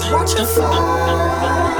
watch the fire.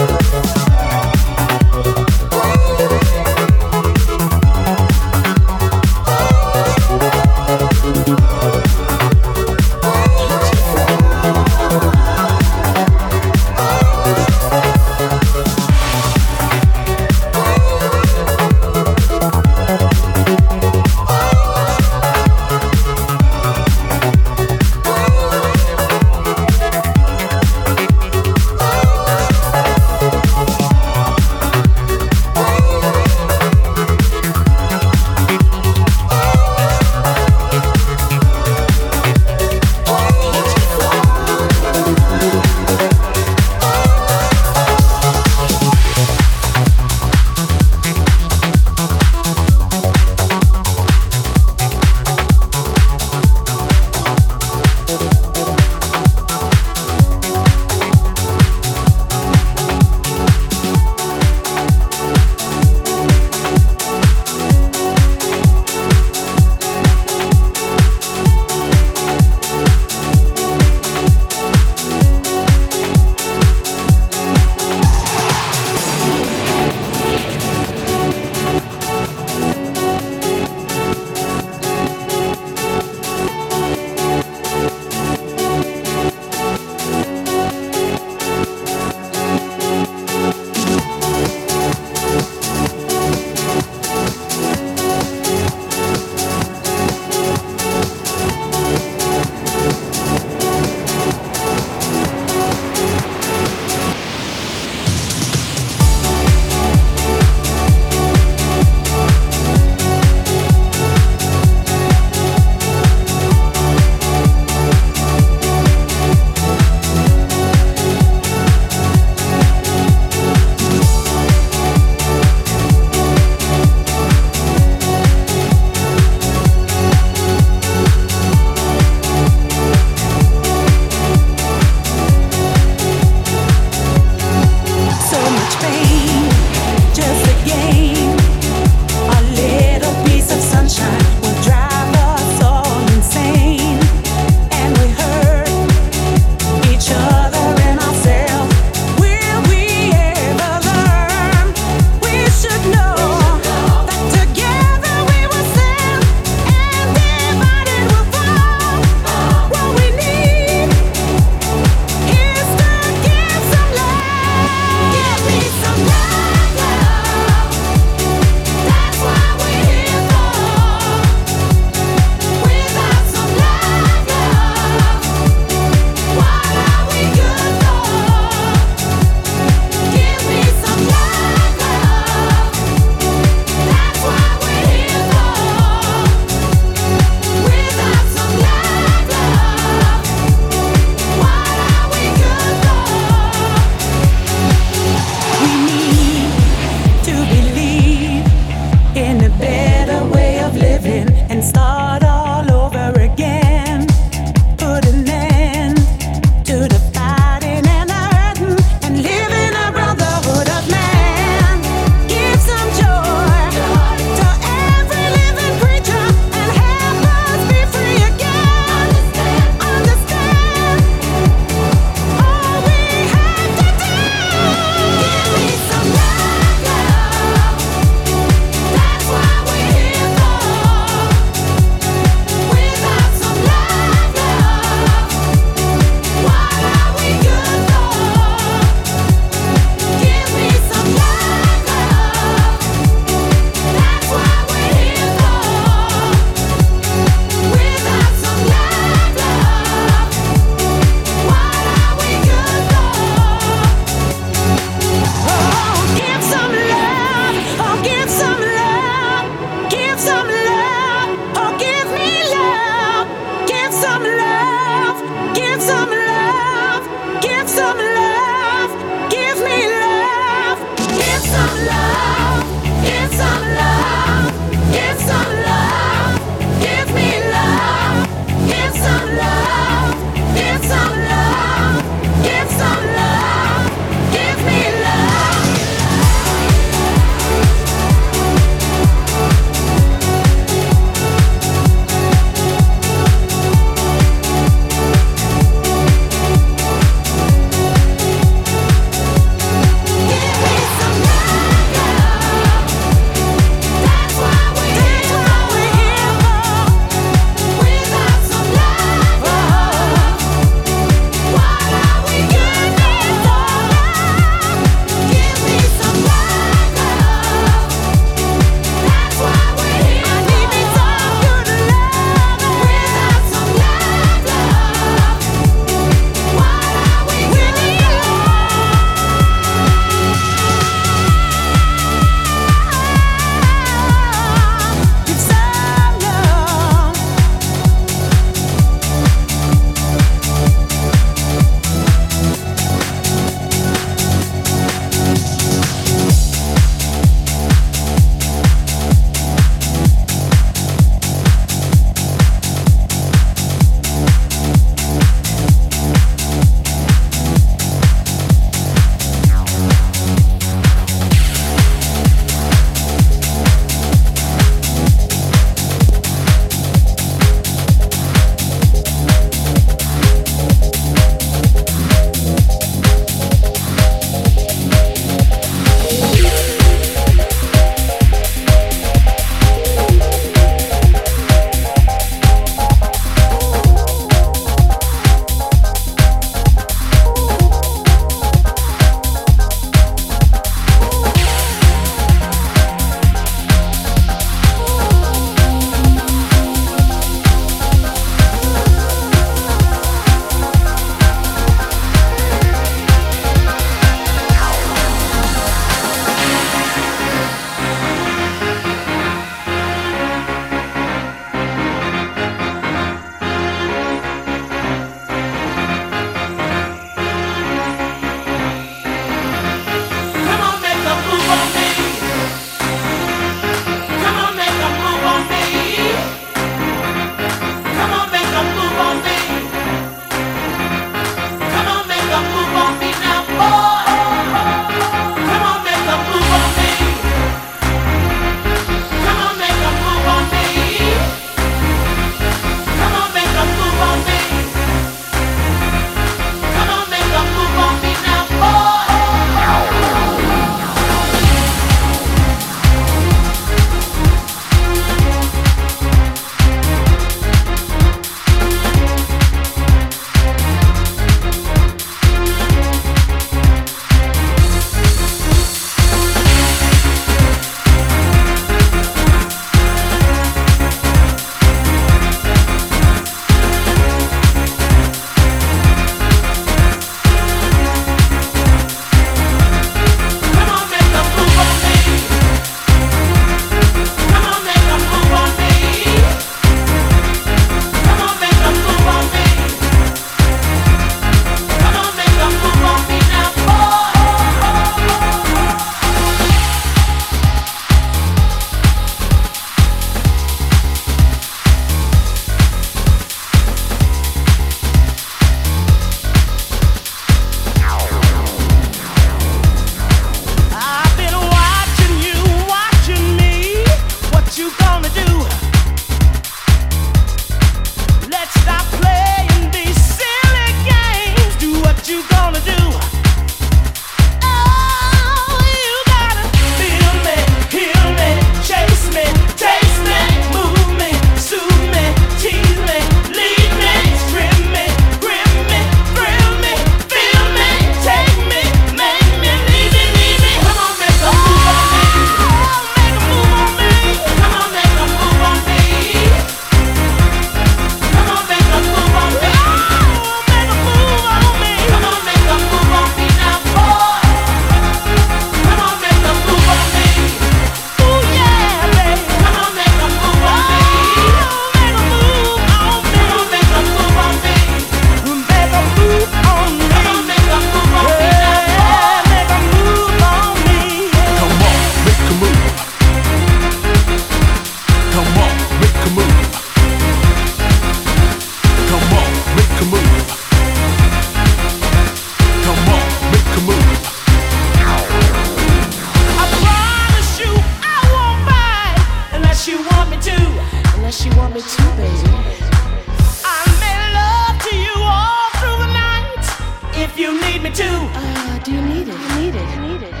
Do you need it? Need it? Need it?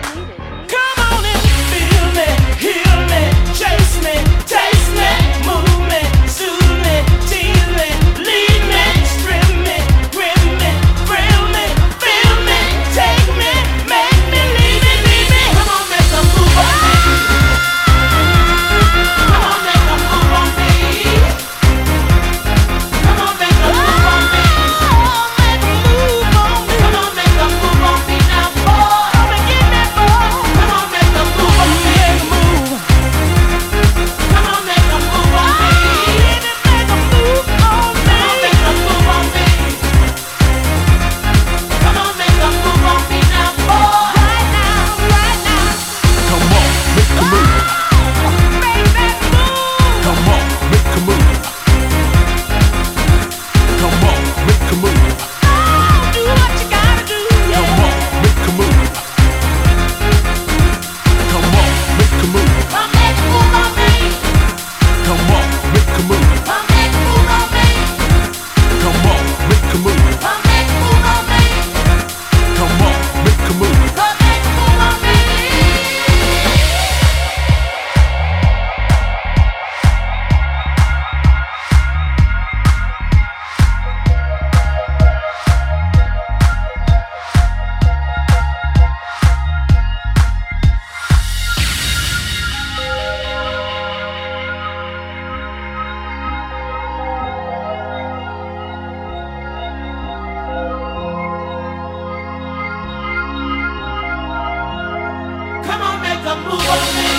a move on me.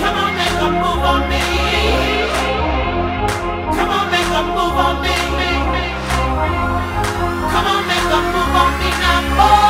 Come on, make a move on me. Come on, make a move on me. Come on, make a move on me now, boy.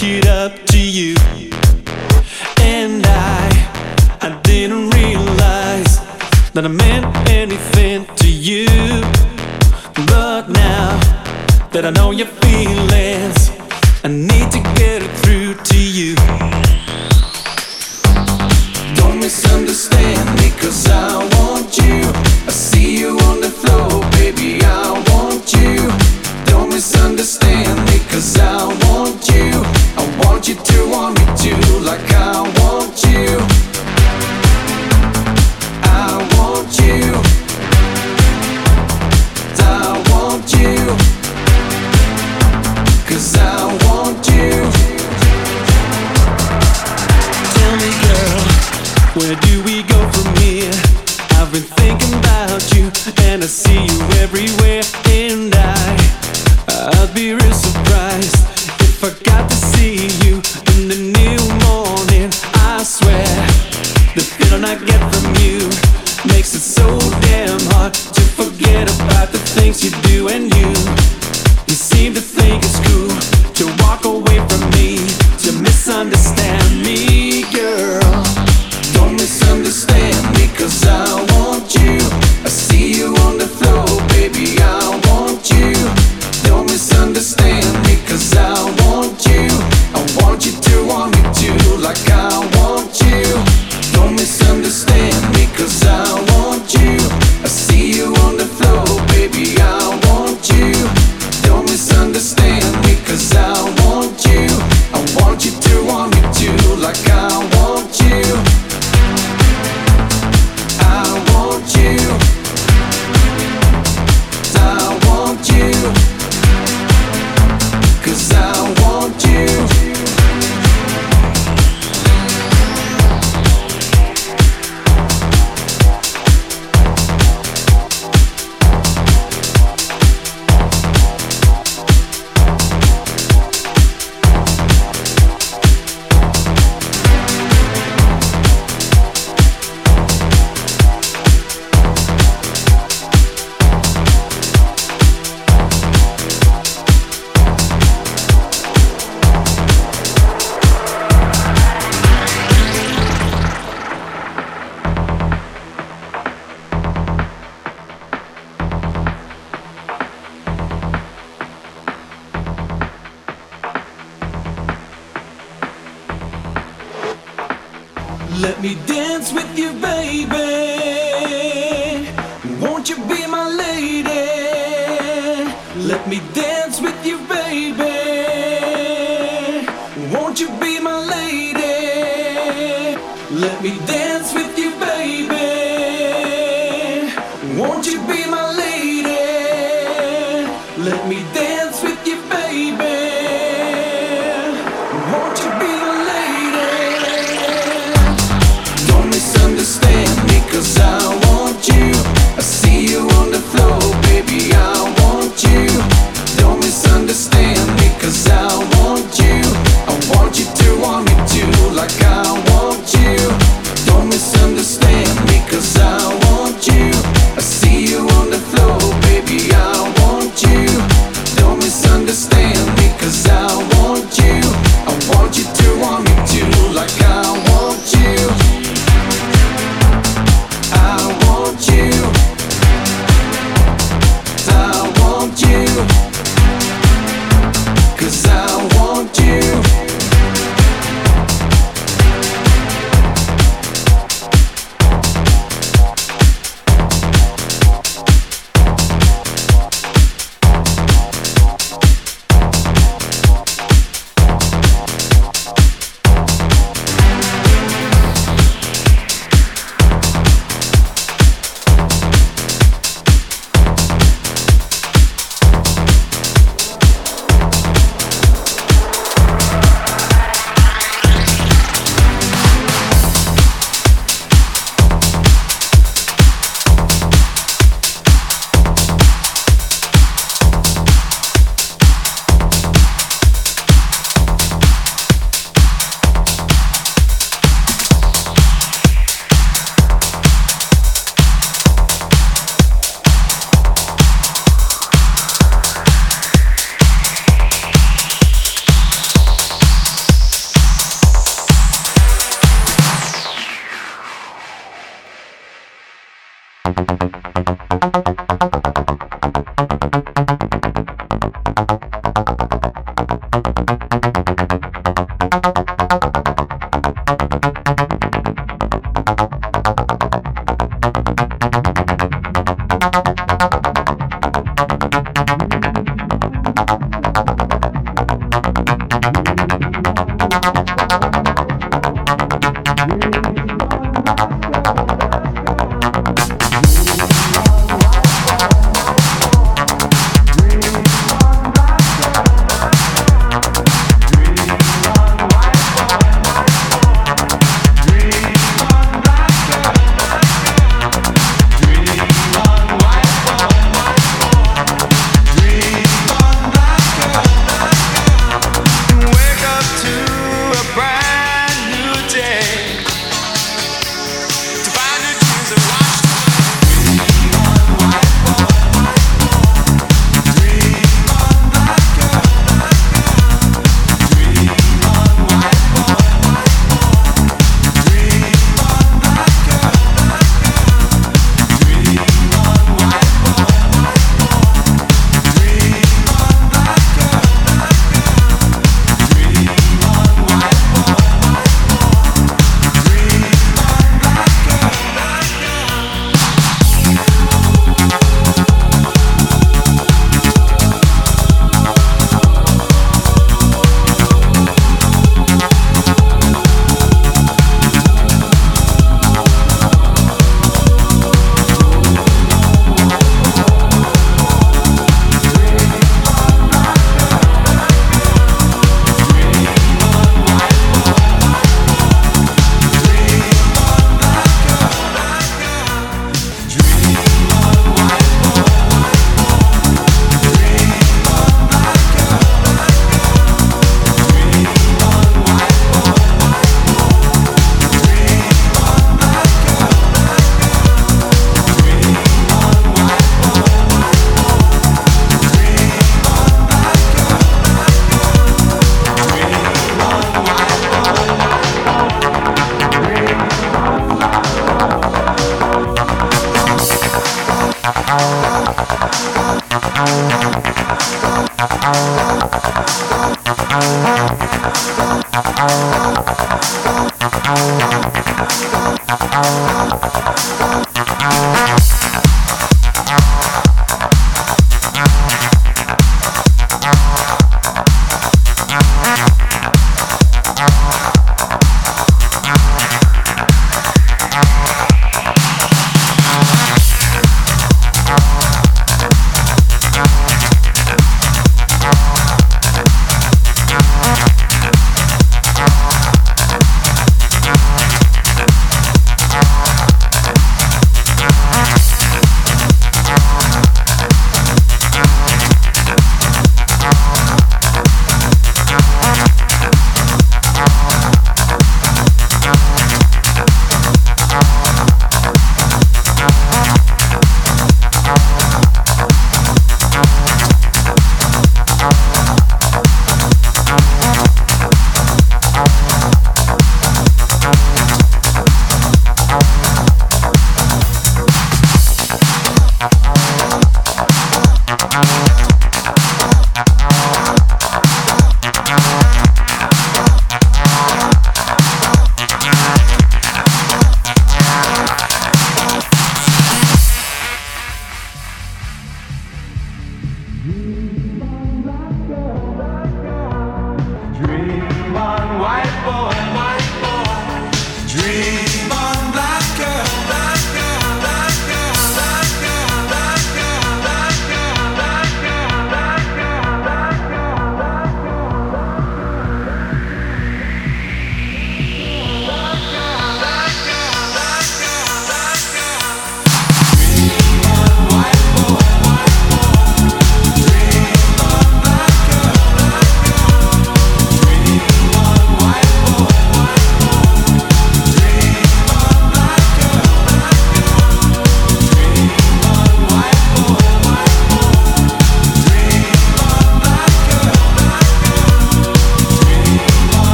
make it up to you. And I, I didn't realize that I meant anything to you. But now that I know your feelings, I need to get it through to you. Don't misunderstand me, cause I want you. I see you on the floor, baby, I want you. Don't misunderstand me, cause I want you. What you do, want me to like I want you.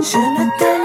Je ne t'aime